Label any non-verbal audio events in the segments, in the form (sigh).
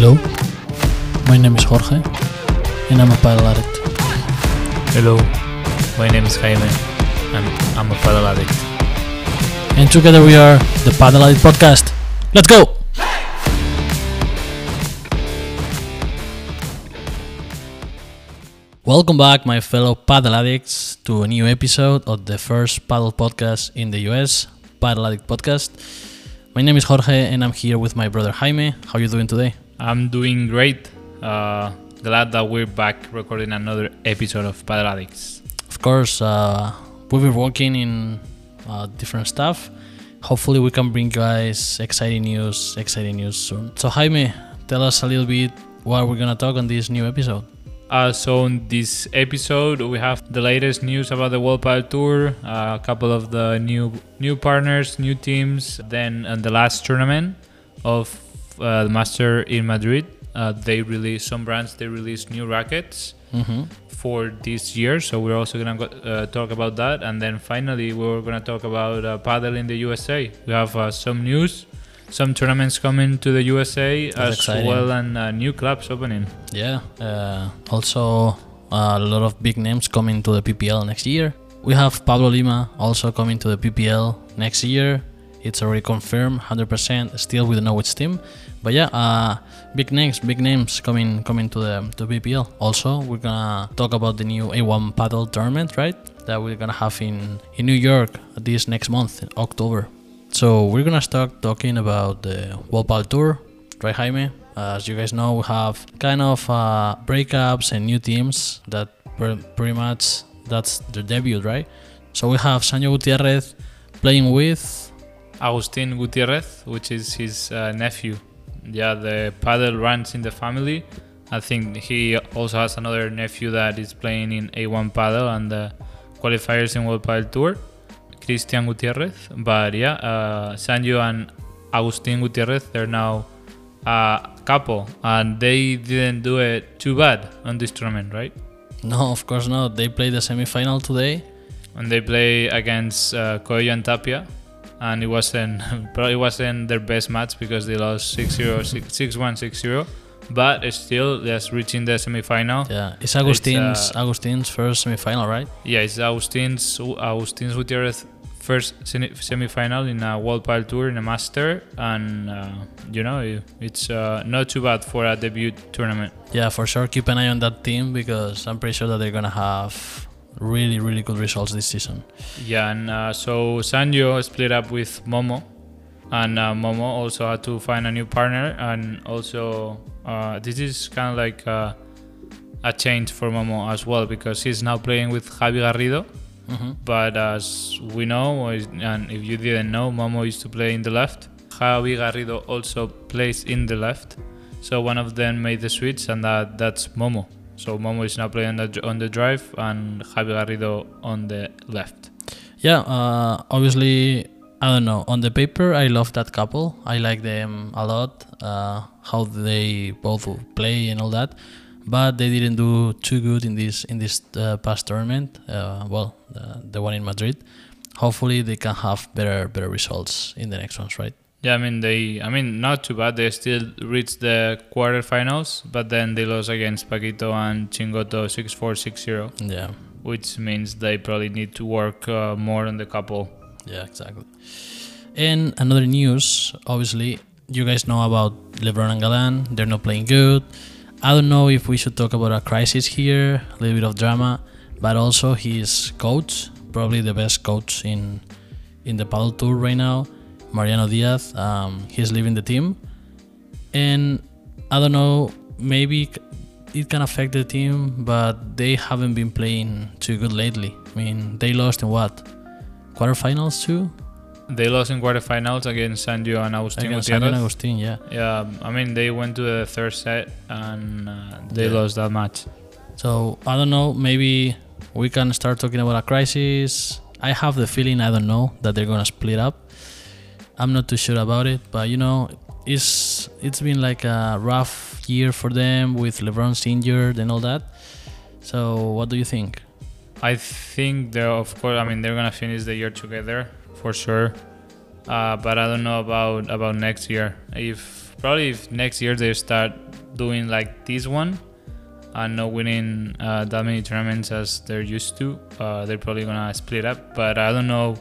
Hello, my name is Jorge, and I'm a padel addict. Hello, my name is Jaime, and I'm a padel addict. And together we are the Padel Addict Podcast. Let's go! Welcome back, my fellow padel addicts, to a new episode of the first padel podcast in the US, Padel Addict Podcast. My name is Jorge, and I'm here with my brother Jaime. How are you doing today? I'm doing great. Uh, glad that we're back recording another episode of Padel Addicts. Of course, uh, we've been working in uh, different stuff. Hopefully, we can bring you guys exciting news, exciting news soon. So, Jaime, tell us a little bit what we're gonna talk on this new episode. Uh, so in this episode, we have the latest news about the World Padel Tour, uh, a couple of the new new partners, new teams. Then on the last tournament of uh, the Master in Madrid, uh, they release some brands. They release new rackets Mm-hmm. for this year. So we're also gonna go, uh, talk about that, and then finally we're gonna talk about uh, padel in the USA. We have uh, some news, some tournaments coming to the USA That's as exciting. well, and uh, new clubs opening. Yeah. Uh, also, a lot of big names coming to the PPL next year. We have Pablo Lima also coming to the PPL next year. It's already confirmed, 100%. Still, we don't know which team, but yeah, uh, big names, big names coming coming to the to PPL. Also, we're gonna talk about the new A1 padel tournament, right? That we're gonna have in in New York this next month, in October. So we're gonna start talking about the World Padel Tour, right, Jaime? As you guys know, we have kind of uh, breakups and new teams that pre- pretty much that's their debut, right? So we have Sanyo Gutierrez playing with Agustin Gutierrez, which is his uh, nephew. Yeah, the padel runs in the family. I think he also has another nephew that is playing in A1 padel and the qualifiers in World Padel Tour, Christian Gutierrez. But yeah, uh, Sanyo and Agustin Gutierrez, they're now a couple and they didn't do it too bad on this tournament, right? no, of course not. They played the semi-final today. and they play against uh, Coello and Tapia, and it wasn't (laughs) probably wasn't their best match because they lost 6-0, 6-1, 6-0. But still, just reaching the semi-final. Yeah, it's Agustin's It's, uh, Agustin's first semi-final, right? Yeah, it's Agustin's Agustin's Gutierrez first semi- semi-final in a World Padel Tour in a Master, and uh, you know it's uh, not too bad for a debut tournament. Yeah, for sure. Keep an eye on that team because I'm pretty sure that they're gonna have really, really good results this season. Yeah, and uh, so Sanyo split up with Momo, and uh, Momo also had to find a new partner, and also uh, this is kind of like uh, a change for Momo as well because he's now playing with Javi Garrido. Mm-hmm. But as we know, and if you didn't know, Momo used to play in the left. Javi Garrido also plays in the left, so one of them made the switch, and that that's Momo. So Momo is now playing on the, on the drive, and Javi Garrido on the left. Yeah, uh, obviously, I don't know. On the paper, I love that couple. I like them a lot. Uh, how they both play and all that, but they didn't do too good in this in this uh, past tournament. Uh, well, the, the one in Madrid. Hopefully, they can have better better results in the next ones, right? Yeah, I mean they. I mean not too bad. They still reached the quarterfinals, but then they lost against Paquito and Chingoto 6-4, 6-0, Yeah, which means they probably need to work uh, more on the couple. yeah, exactly. And another news, obviously, you guys know about Lebron and Galan. They're not playing good. I don't know if we should talk about a crisis here, a little bit of drama, but also his coach, probably the best coach in in the padel tour right now, Mariano Diaz. Um, he's leaving the team, and I don't know, maybe it can affect the team, but they haven't been playing too good lately. I mean, they lost in what quarterfinals too They lost in quarterfinals against Sanyo and Agustin against Sanyo and Agustin. Yeah. Yeah, I mean they went to the third set and uh, they Yeah. lost that match. So I don't know. Maybe we can start talking about a crisis. I have the feeling I don't know that they're gonna split up. I'm not too sure about it, but you know, it's it's been like a rough year for them with Lebron's injured and all that. So what do you think? I think they're of course. I mean they're gonna finish the year together for sure. Uh, but I don't know about about next year. If probably if next year they start doing like this one and not winning uh, that many tournaments as they're used to, uh, they're probably gonna split up. But I don't know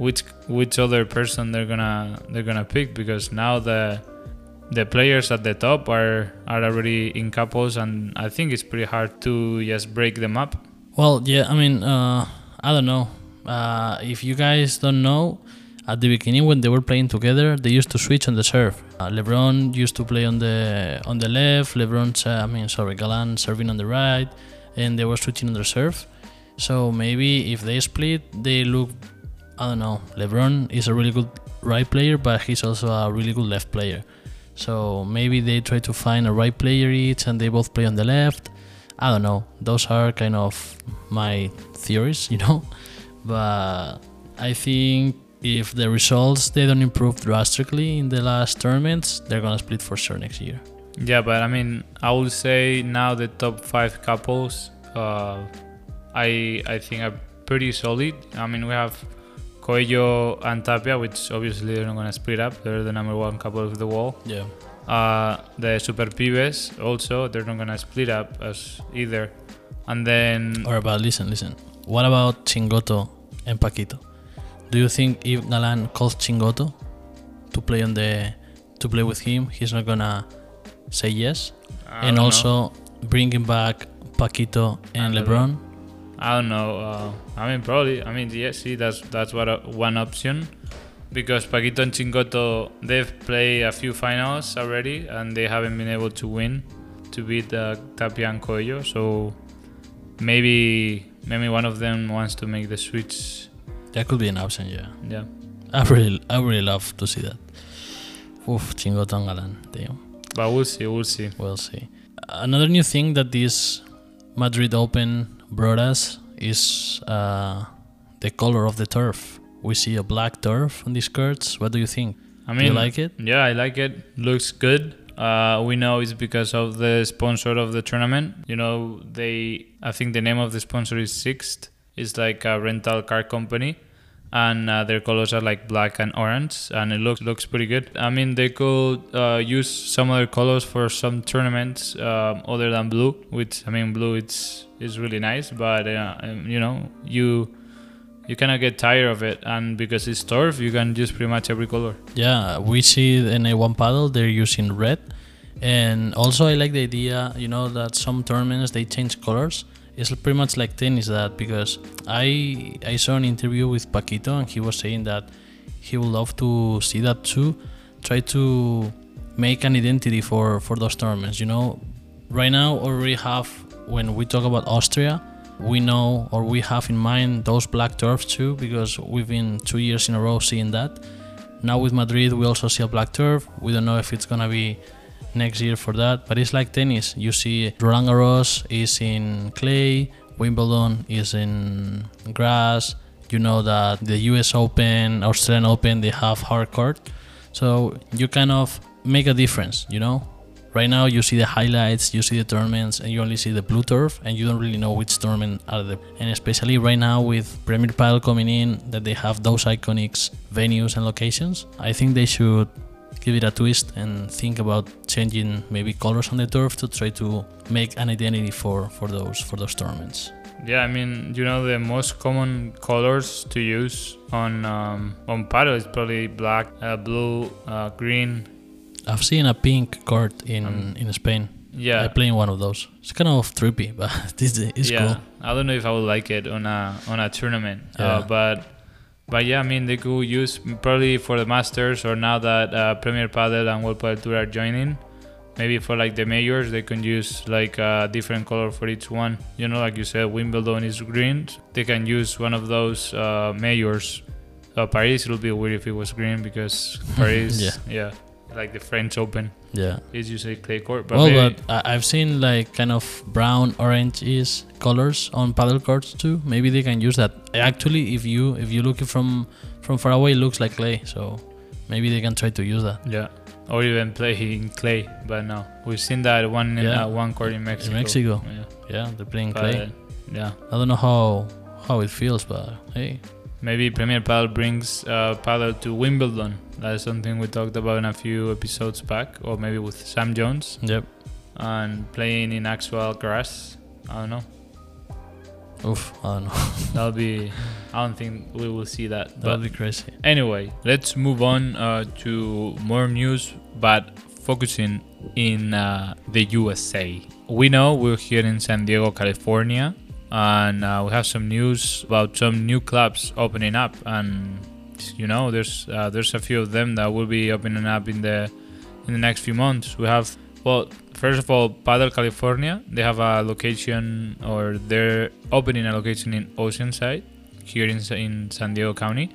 which which other person they're gonna they're gonna pick because now the the players at the top are are already in couples, and I think it's pretty hard to just break them up. Well, yeah, I mean, uh, I don't know. Uh, if you guys don't know, at the beginning when they were playing together, they used to switch on the serve. Uh, Lebron used to play on the on the left. Lebron, I mean, sorry, Galan serving on the right, and they were switching on the serve. So maybe if they split, they look. I don't know. Lebron is a really good right player, but he's also a really good left player. So maybe they try to find a right player each, and they both play on the left. I don't know. Those are kind of my theories, (laughs) you know. But I think if the results they don't improve drastically in the last tournaments, they're gonna split for sure next year. Yeah, but I mean, I would say now the top five couples, uh, I I think are pretty solid. I mean, we have Coello and Tapia, which obviously they're not gonna split up. They're the number one couple of the wall. Yeah. Uh, the Super Pibes also, they're not gonna split up as either. And then Or about listen, listen. What about Chingoto and Paquito? Do you think if Galan calls Chingoto to play on the to play with him, he's not gonna say yes? I and don't know. also bringing back Paquito and And Lebron. I don't know. Uh, I mean, probably. I mean, yeah, see, that's that's what a, one option, because Paquito and Chingoto they've played a few finals already, and they haven't been able to win to beat uh, Tapia and Coello. So maybe maybe one of them wants to make the switch. That could be an option, yeah. Yeah. I really, I really love to see that. Oof, Chingoto and Galan, damn. But we'll see. We'll see. We'll see. Another new thing that this Madrid Open brought us is uh, the color of the turf. We see a black turf on these skirts. What do you think? I do mean, you like it? Yeah, I like it. Looks good. Uh, we know it's because of the sponsor of the tournament. You know, they. I think the name of the sponsor is Sixt. It's like a rental car company, and uh, their colors are like black and orange, and it looks looks pretty good. I mean, they could uh, use some other colors for some tournaments um, other than blue. Which I mean, blue it's is really nice, but uh, um, you know, you you cannot get tired of it, and because it's turf, you can use pretty much every color. Yeah, we see in a one padel they're using red, and also I like the idea. You know that some tournaments they change colors. It's pretty much like tennis that because I I saw an interview with Paquito and he was saying that he would love to see that too. Try to make an identity for for those tournaments. You know, right now already have when we talk about Austria, we know or we have in mind those black turfs too because we've been two years in a row seeing that. Now with Madrid, we also see a black turf. We don't know if it's gonna be next year for that, but it's like tennis. You see, Roland Garros is in clay, Wimbledon is in grass. You know that the U.S. Open, Australian Open, they have hard court, so you kind of make a difference. You know, right now you see the highlights, you see the tournaments, and you only see the blue turf, and you don't really know which tournament are the. And especially right now with Premier Padel coming in, that they have those iconic venues and locations, I think they should give it a twist and think about changing maybe colors on the turf to try to make an identity for for those for those tournaments. Yeah, I mean, you know, the most common colors to use on um, on padel is probably black, uh, blue, uh, green. I've seen a pink court in Um, in Spain. Yeah, I play in one of those. It's kind of trippy, (laughs) but this is yeah. cool. I don't know if I would like it on a on a tournament, Yeah. uh, but but yeah, I mean, they could use probably for the Masters or now that uh, Premier Padel and World Padel Tour are joining. Maybe for like the majors, they can use like a different color for each one. You know, like you said, Wimbledon is green. They can use one of those uh, majors. Uh, Paris, it would be weird if it was green because (laughs) Paris, Yeah. yeah, like the French Open Yeah. is usually clay court. But well, maybe- but I- I've seen like kind of brown, orange-ish colors on padel courts too. Maybe they can use that. Actually, if you if you look it from from far away, it looks like clay. So maybe they can try to use that. Yeah, or even play in clay. But no, we've seen that one in Yeah. uh, one court in Mexico. In Mexico. Yeah, Yeah, they're playing but, clay. yeah. I don't know how how it feels, but hey, Maybe Premier Padel brings uh, padel to Wimbledon. That's something we talked about in a few episodes back, or maybe with Sam Jones. yep. and playing in actual grass. I don't know. Oof, I don't know. (laughs) That'll be. I don't think we will see that. that But be crazy. anyway, let's move on uh, to more news, but focusing in uh, the USA. We know we're here in San Diego, California, and uh, we have some news about some new clubs opening up, and you know, there's uh, there's a few of them that will be opening up in the in the next few months. We have well, first of all, Padel California. They have a location, or they're opening a location in Oceanside, here in in San Diego County,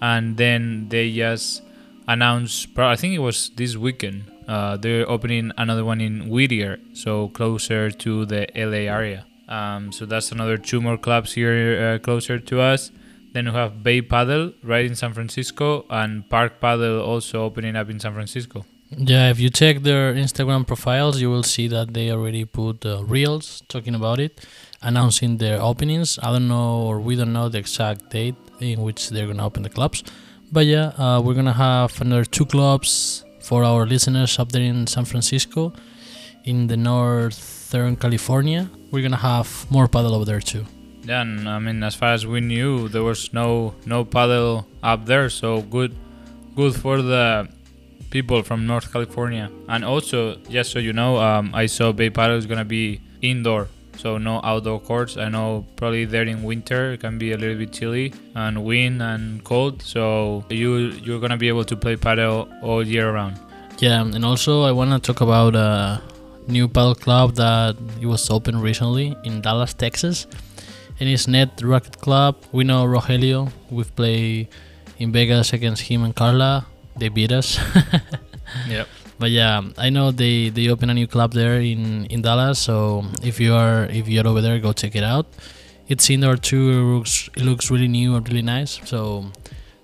and then they just announced. I think it was this weekend. Uh, they're opening another one in Whittier, so closer to the LA area. Um, so that's another two more clubs here uh, closer to us. Then we have Bay Padel right in San Francisco, and Park Padel also opening up in San Francisco. Yeah, if you check their Instagram profiles, you will see that they already put uh, reels talking about it, announcing their openings. I don't know, or we don't know the exact date in which they're gonna open the clubs, but yeah, uh, we're gonna have another two clubs for our listeners up there in San Francisco, in the northern California. We're gonna have more padel over there too. Yeah, and I mean, as far as we knew, there was no no padel up there, so good, good for the people from North California. And also, just so you know, um, I saw Bay Padel is gonna be indoor, so no outdoor courts. I know probably there in winter it can be a little bit chilly and wind and cold, so you you're gonna be able to play padel all year round. Yeah, and also I wanna talk about a new padel club that it was opened recently in Dallas, Texas, and it's Net Racket Club. We know Rogelio. We've played in Vegas against him and Carla. They beat us. (laughs) Yep. But yeah, I know they they open a new club there in in Dallas. So if you are if you're over there, go check it out. It's indoor too. It looks it looks really new and really nice. So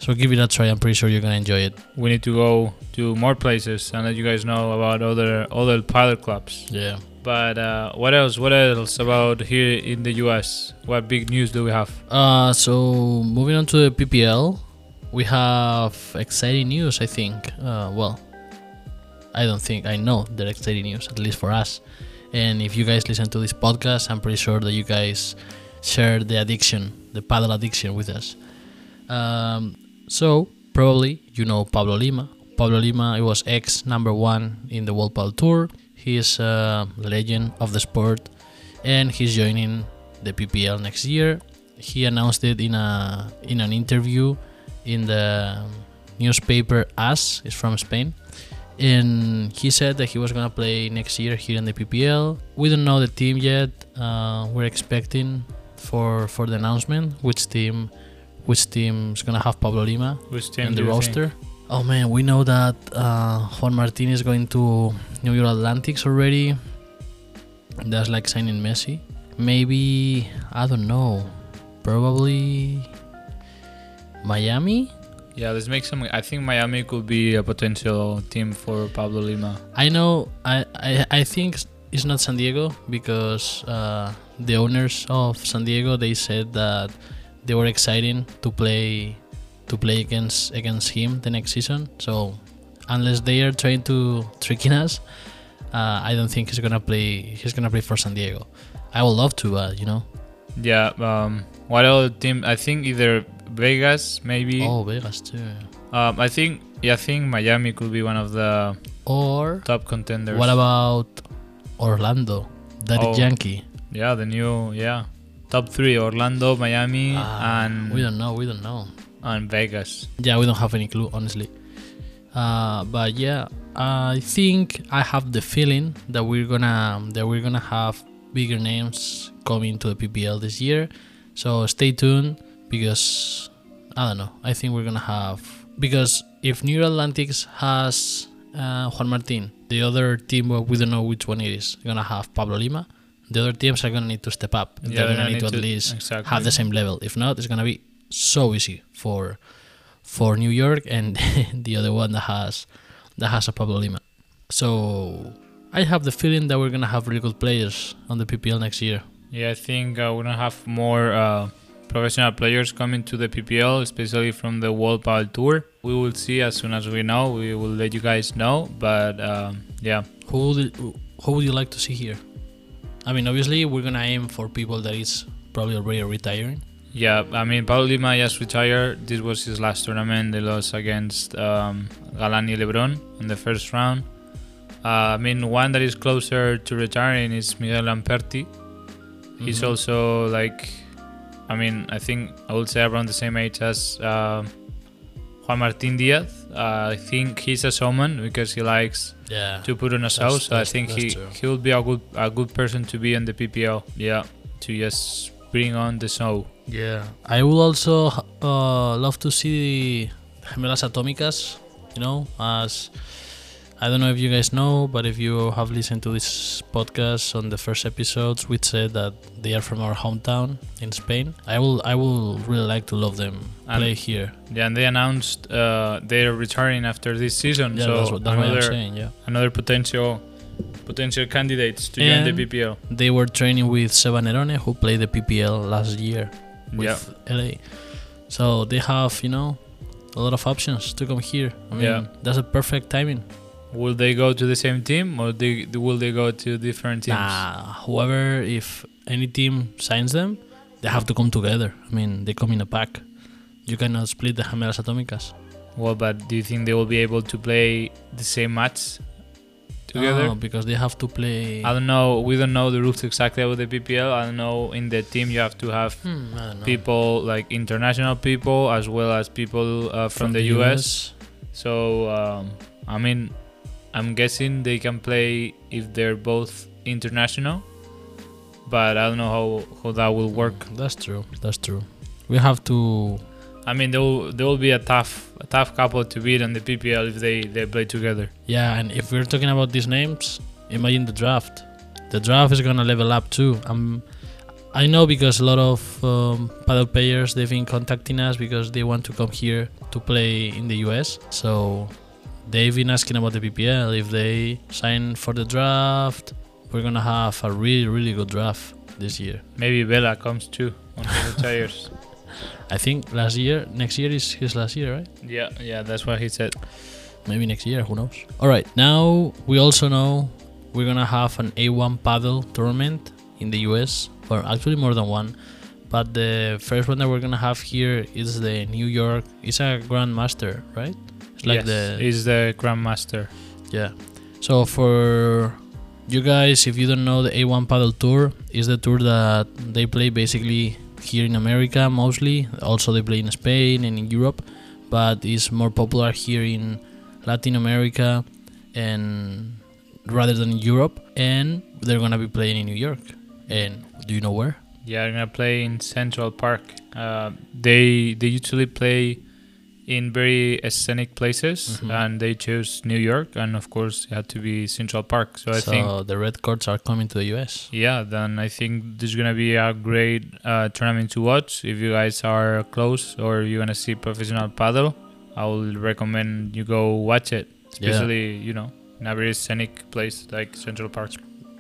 so give it a try. I'm pretty sure you're gonna enjoy it. We need to go to more places and let you guys know about other other padel clubs. Yeah. But uh, what else? What else about here in the US? What big news do we have? Uh, so moving on to the PPL, we have exciting news. I think. Uh, well, I don't think I know they're exciting news, at least for us. And if you guys listen to this podcast, I'm pretty sure that you guys share the addiction, the padel addiction, with us. Um, so probably you know Pablo Lima. Pablo Lima, was ex number one in the World Padel Tour. He is a legend of the sport, and he's joining the PPL next year. He announced it in a in an interview in the newspaper AS. It's from Spain, and he said that he was gonna play next year here in the PPL. We don't know the team yet. Uh, we're expecting for for the announcement which team which team is gonna have Pablo Lima Which team in the roster. Oh man, we know that uh, Juan Martin is going to New York Atlantics already. That's like signing Messi. Maybe I don't know. Probably Miami. Yeah, let's make some. I think Miami could be a potential team for Pablo Lima. I know. I I, I think it's not San Diego because uh, the owners of San Diego they said that they were excited to play to play against against him the next season. So unless they are trying to tricking us, uh, I don't think he's gonna play. He's gonna play for San Diego. I would love to, but you know. Yeah. Um. What other team? I think either Vegas, maybe. Oh, Vegas too. Um. I think. Yeah. I think Miami could be one of the Or top contenders. what about Orlando? That Oh. Yankee. Yeah, the new. Yeah. Top three: Orlando, Miami, Ah, and we don't know. We don't know. and Vegas. Yeah, we don't have any clue, honestly. Uh, but yeah, I think I have the feeling that we're gonna that we're gonna have bigger names coming to the PPL this year. So stay tuned because I don't know. I think we're gonna have because if New Atlantics has uh, Juan Martin, the other team well, we don't know which one it is gonna have Pablo Lima. The other teams are gonna need to step up. Yeah, They're they're gonna gonna need to at least exactly. have the same level. If not, it's gonna be so easy for for New York and (laughs) the other one that has that has a Pablo Lima. So I have the feeling that we're gonna have really good players on the PPL next year. Yeah, I think uh, we're gonna have more uh, professional players coming to the PPL, especially from the World Padel Tour. We will see as soon as we know. We will let you guys know. But um, yeah, Who did, who would you like to see here? I mean, obviously, we're gonna aim for people that is probably already retiring. Yeah, I mean, Pablo Lima just retired. This was his last tournament. They lost against um, Galani Lebron in the first round. Uh, I mean, one that is closer to retiring is Miguel Lamperti. He's Mhm. also like, I mean, I think I would say around the same age as uh, Juan Martin Diaz. Uh, I think he's a showman because he likes yeah. to put on a show. That's- So I think he true. he would be a good a good person to be on the PPL. Yeah, to just bring on the snow. Yeah, I would also uh, love to see Gemelas Atómicas. You know, as I don't know if you guys know, but if you have listened to this podcast on the first episodes, we said that they are from our hometown in Spain. I will, I will really like to love them And- play here. Yeah, and they announced uh, they're returning after this season. Yeah, so that's what, that's what I'm another saying. Yeah, another potential potential candidates to join the And- PPL. they were training with Seba Nerone, who played the PPL last year with Yeah, LA. So they have, you know, a lot of options to come here. I mean, Yeah. that's a perfect timing. Will they go to the same team or they, will they go to different teams? Nah, whoever, if any team signs them, they have to come together. I mean, they come in a pack. You cannot split the Gemelas Atómicas. Well, but do you think they will be able to play the same match together? No, because they have to play. I don't know. We don't know the rules exactly about the PPL. I don't know. In the team, you have to have Hmm, I don't know. people like international people as well as people uh, from, the, US. So um, I mean, I'm guessing they can play if they're both international, but I don't know how, how that will work. That's true. That's true. We have to. I mean, there will there will be a tough a tough couple to beat on the PPL if they they play together. Yeah, and if we're talking about these names, imagine the draft. The draft is gonna level up too. Um, I know because a lot of um, padel players they've been contacting us because they want to come here to play in the US. So they've been asking about the PPL if they sign for the draft. We're gonna have a really really good draft this year. Maybe Bela comes too on the retires. (laughs) I think last year, next year is his last year, right? Yeah, yeah, that's what he said. Maybe next year, who knows? All right, now we also know we're gonna have an A1 padel tournament in the US, or actually more than one. But the first one that we're gonna have here is the New York. It's a Grandmaster, right? Like yes, the he's the grandmaster. yeah. So for you guys, if you don't know, the A1 padel tour is the tour that they play basically here in America mostly. Also, they play in Spain and in Europe, but it's more popular here in Latin America and rather than in Europe. And they're gonna be playing in New York. And do you know where? Yeah, they're gonna play in Central Park. Uh, they they usually play in very scenic places, Mhm. and they chose New York, and of course it had to be Central Park. So I so think the red courts are coming to the US. yeah, then I think this is gonna be a great uh, tournament to watch. If you guys are close or you're gonna see professional padel, I would recommend you go watch it. Yeah. Especially you know in a very scenic place like Central Park.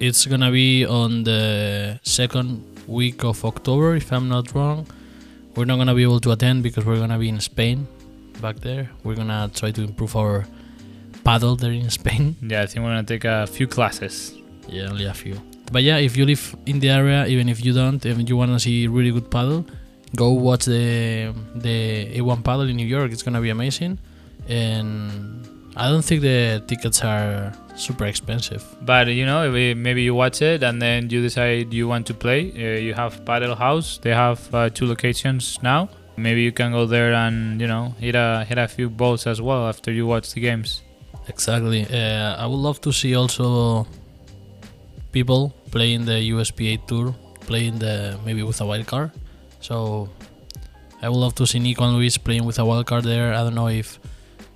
It's gonna be on the second week of October, if I'm not wrong. We're not gonna be able to attend because we're gonna be in Spain back there. We're gonna try to improve our padel there in Spain. (laughs) Yeah, I think we're gonna take a few classes. Yeah, only a few. But yeah, if you live in the area, even if you don't, and you wanna see really good padel, go watch the the A1 padel in New York. It's gonna be amazing, and I don't think the tickets are super expensive. But you know, maybe you watch it and then you decide you want to play. Uh, you have Padel House. They have uh, two locations now. Maybe you can go there and you know hit a hit a few balls as well after you watch the games. Exactly. Uh, I would love to see also people playing the USPA tour, playing the maybe with a wild card. So I would love to see Nico and Luis playing with a wild card there. I don't know if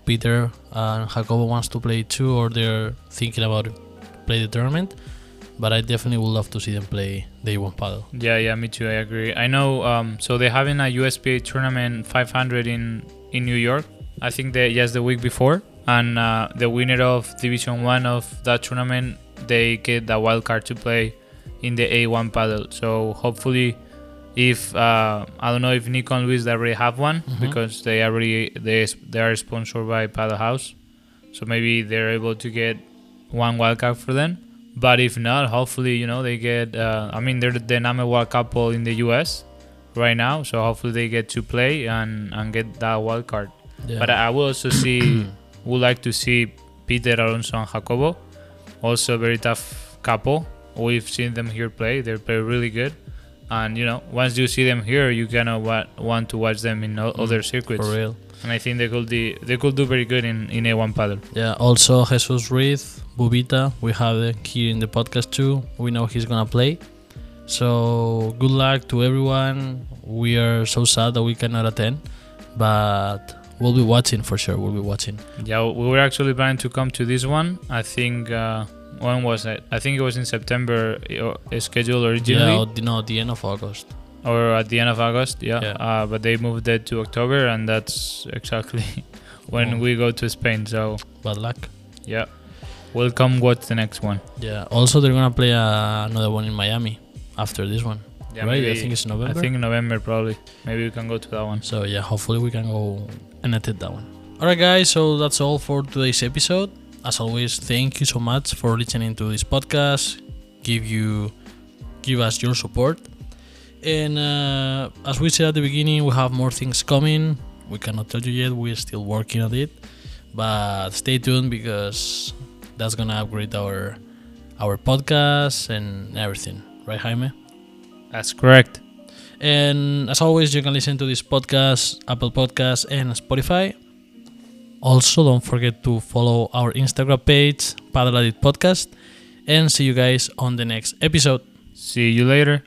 Peter and Jacobo wants to play too, or they're thinking about play the tournament. But I definitely would love to see them play the A1 padel. Yeah, yeah, me too. I agree. I know. Um, so they're having a USPA tournament 500 in in New York. I think they yes the week before, and uh, the winner of Division One of that tournament they get the wild card to play in the A1 paddle. So hopefully, if uh, I don't know if Nico and Luis they already have one Mhm. because they already they they are sponsored by Padel House, so maybe they're able to get one wild card for them. But if not, hopefully, you know, they get. Uh, I mean, they're the number one couple in the US right now, so hopefully they get to play and, and get that wild card. Yeah. But I will also see, (clears throat) would like to see Peter Alonso and Jacobo, also a very tough couple. We've seen them here play; they play really good. And you know, once you see them here, you kind of want to watch them in Mm, other circuits. for real. And I think they could do, they could do very good in, in A1 padel. Yeah, also Jesus Ruiz, Bubita, we have here in the podcast too. We know he's gonna play. So good luck to everyone. We are so sad that we cannot attend, but we'll be watching for sure. We'll be watching. Yeah, we were actually planning to come to this one. I think uh, when was it? I think it was in September uh, scheduled originally, Yeah, no, the end of August. Or at the end of August. Yeah, Yeah. Uh, but they moved it to October, and that's exactly (laughs) when Oh. we go to Spain. So Bad luck. yeah, we'll come watch the next one. Yeah. Also, they're gonna play uh, another one in Miami after this one, Yeah, right? I think it's November. I think November probably. Maybe we can go to that one. So yeah, hopefully we can go and attend that one. Alright guys, so that's all for today's episode. As always, thank you so much for listening to this podcast. Give you give us your support. And uh, as we said at the beginning, we have more things coming. We cannot tell you yet, we're still working on it. But stay tuned because that's gonna upgrade our our podcast and everything. Right, Jaime? That's correct. And as always, you can listen to this podcast, Apple Podcasts, and Spotify. Also, don't forget to follow our Instagram page, Padel Podcast, and see you guys on the next episode. See you later.